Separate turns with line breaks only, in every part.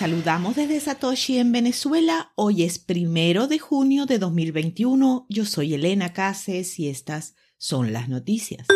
saludamos desde Satoshi en Venezuela. Hoy es primero de junio de 2021. Yo soy Elena Cases y estas son las noticias.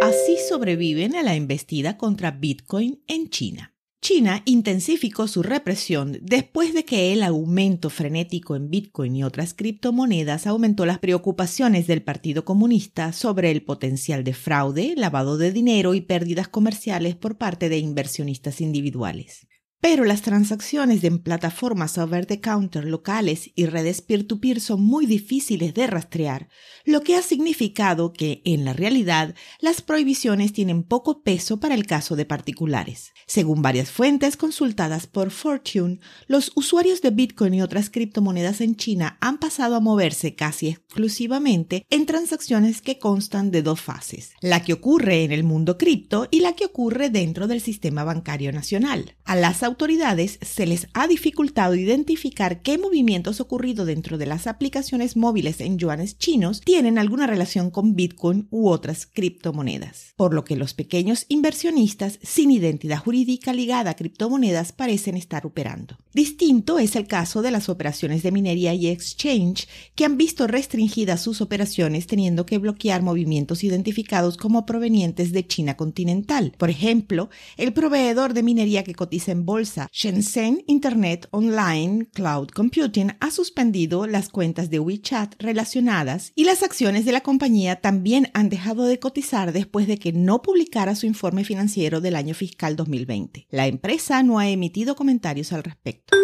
Así sobreviven a la embestida contra Bitcoin en China. China intensificó su represión después de que el aumento frenético en Bitcoin y otras criptomonedas aumentó las preocupaciones del Partido Comunista sobre el potencial de fraude, lavado de dinero y pérdidas comerciales por parte de inversionistas individuales. Pero las transacciones en plataformas over the counter locales y redes peer-to-peer son muy difíciles de rastrear, lo que ha significado que, en la realidad, las prohibiciones tienen poco peso para el caso de particulares. Según varias fuentes consultadas por Fortune, los usuarios de Bitcoin y otras criptomonedas en China han pasado a moverse casi exclusivamente en transacciones que constan de dos fases, la que ocurre en el mundo cripto y la que ocurre dentro del sistema bancario nacional. A las autoridades se les ha dificultado identificar qué movimientos ocurridos dentro de las aplicaciones móviles en yuanes chinos tienen alguna relación con Bitcoin u otras criptomonedas, por lo que los pequeños inversionistas sin identidad jurídica ligada a criptomonedas parecen estar operando. Distinto es el caso de las operaciones de minería y exchange, que han visto restringidas sus operaciones teniendo que bloquear movimientos identificados como provenientes de China continental. Por ejemplo, el proveedor de minería que cotiza en Shenzhen Internet Online Cloud Computing ha suspendido las cuentas de WeChat relacionadas y las acciones de la compañía también han dejado de cotizar después de que no publicara su informe financiero del año fiscal 2020. La empresa no ha emitido comentarios al respecto.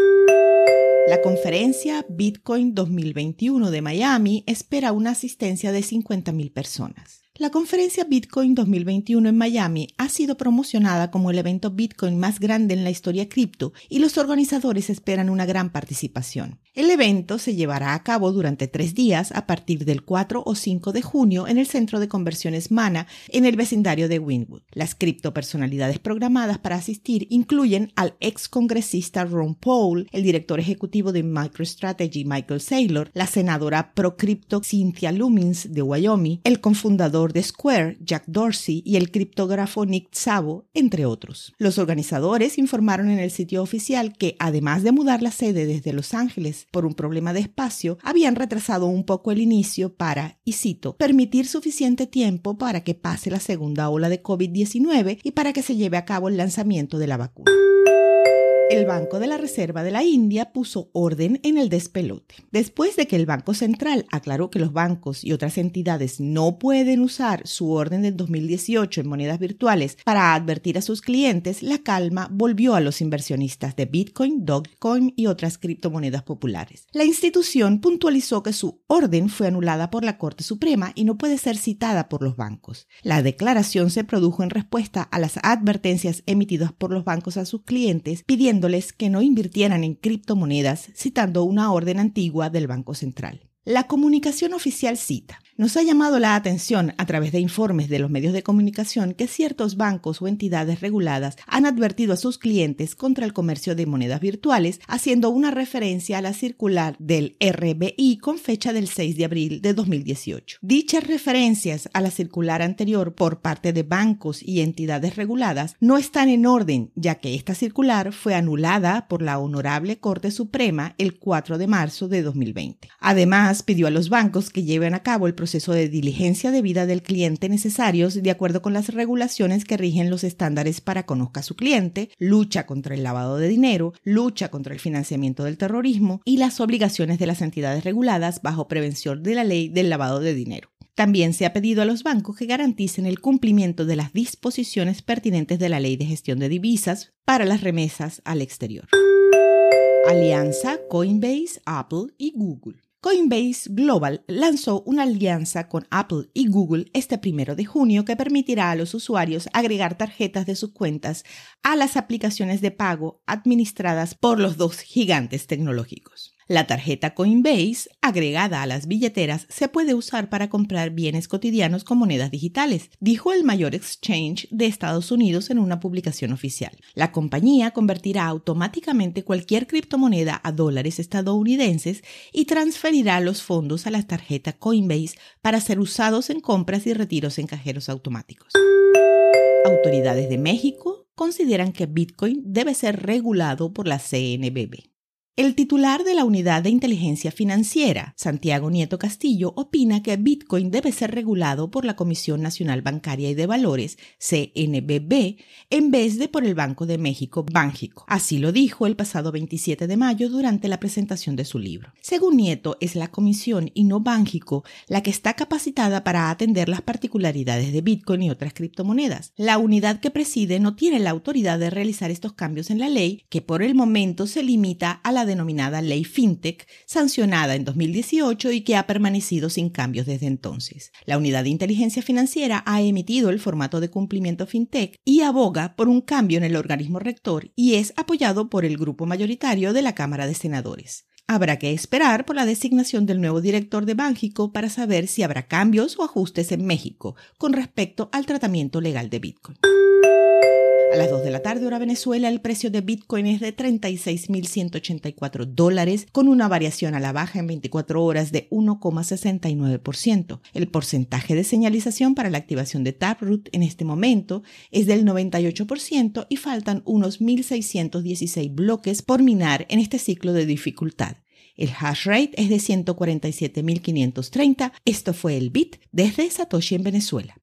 La conferencia Bitcoin 2021 de Miami espera una asistencia de 50.000 personas. La conferencia Bitcoin 2021 en Miami ha sido promocionada como el evento Bitcoin más grande en la historia cripto y los organizadores esperan una gran participación. El evento se llevará a cabo durante tres días a partir del 4 o 5 de junio en el Centro de Conversiones Mana en el vecindario de Winwood. Las criptopersonalidades programadas para asistir incluyen al ex congresista Ron Paul, el director ejecutivo de MicroStrategy Michael Saylor, la senadora pro cripto Cynthia Lumins de Wyoming, el cofundador de Square, Jack Dorsey, y el criptógrafo Nick Szabo, entre otros. Los organizadores informaron en el sitio oficial que, además de mudar la sede desde Los Ángeles por un problema de espacio, habían retrasado un poco el inicio para, y cito, permitir suficiente tiempo para que pase la segunda ola de COVID-19 y para que se lleve a cabo el lanzamiento de la vacuna el Banco de la Reserva de la India puso orden en el despelote. Después de que el Banco Central aclaró que los bancos y otras entidades no pueden usar su orden del 2018 en monedas virtuales para advertir a sus clientes, la calma volvió a los inversionistas de Bitcoin, Dogecoin y otras criptomonedas populares. La institución puntualizó que su orden fue anulada por la Corte Suprema y no puede ser citada por los bancos. La declaración se produjo en respuesta a las advertencias emitidas por los bancos a sus clientes pidiendo que no invirtieran en criptomonedas, citando una orden antigua del Banco Central. La comunicación oficial cita. Nos ha llamado la atención a través de informes de los medios de comunicación que ciertos bancos o entidades reguladas han advertido a sus clientes contra el comercio de monedas virtuales, haciendo una referencia a la circular del RBI con fecha del 6 de abril de 2018. Dichas referencias a la circular anterior por parte de bancos y entidades reguladas no están en orden, ya que esta circular fue anulada por la Honorable Corte Suprema el 4 de marzo de 2020. Además, pidió a los bancos que lleven a cabo el proceso de diligencia debida del cliente necesarios de acuerdo con las regulaciones que rigen los estándares para conozca su cliente, lucha contra el lavado de dinero, lucha contra el financiamiento del terrorismo y las obligaciones de las entidades reguladas bajo prevención de la ley del lavado de dinero. También se ha pedido a los bancos que garanticen el cumplimiento de las disposiciones pertinentes de la Ley de Gestión de Divisas para las remesas al exterior. Alianza Coinbase, Apple y Google. Coinbase Global lanzó una alianza con Apple y Google este primero de junio que permitirá a los usuarios agregar tarjetas de sus cuentas a las aplicaciones de pago administradas por los dos gigantes tecnológicos. La tarjeta Coinbase, agregada a las billeteras, se puede usar para comprar bienes cotidianos con monedas digitales, dijo el mayor exchange de Estados Unidos en una publicación oficial. La compañía convertirá automáticamente cualquier criptomoneda a dólares estadounidenses y transferirá los fondos a la tarjeta Coinbase para ser usados en compras y retiros en cajeros automáticos. Autoridades de México, consideran que Bitcoin debe ser regulado por la CNBB. El titular de la Unidad de Inteligencia Financiera, Santiago Nieto Castillo, opina que Bitcoin debe ser regulado por la Comisión Nacional Bancaria y de Valores, CNBB, en vez de por el Banco de México, Bánjico. Así lo dijo el pasado 27 de mayo durante la presentación de su libro. Según Nieto, es la Comisión y no Bánjico la que está capacitada para atender las particularidades de Bitcoin y otras criptomonedas. La unidad que preside no tiene la autoridad de realizar estos cambios en la ley, que por el momento se limita a denominada Ley FinTech, sancionada en 2018 y que ha permanecido sin cambios desde entonces. La Unidad de Inteligencia Financiera ha emitido el formato de cumplimiento FinTech y aboga por un cambio en el organismo rector y es apoyado por el grupo mayoritario de la Cámara de Senadores. Habrá que esperar por la designación del nuevo director de Bánjico para saber si habrá cambios o ajustes en México con respecto al tratamiento legal de Bitcoin. A las 2 de la tarde hora Venezuela el precio de Bitcoin es de 36.184 dólares con una variación a la baja en 24 horas de 1,69%. El porcentaje de señalización para la activación de Taproot en este momento es del 98% y faltan unos 1.616 bloques por minar en este ciclo de dificultad. El hash rate es de 147.530. Esto fue el BIT desde Satoshi en Venezuela.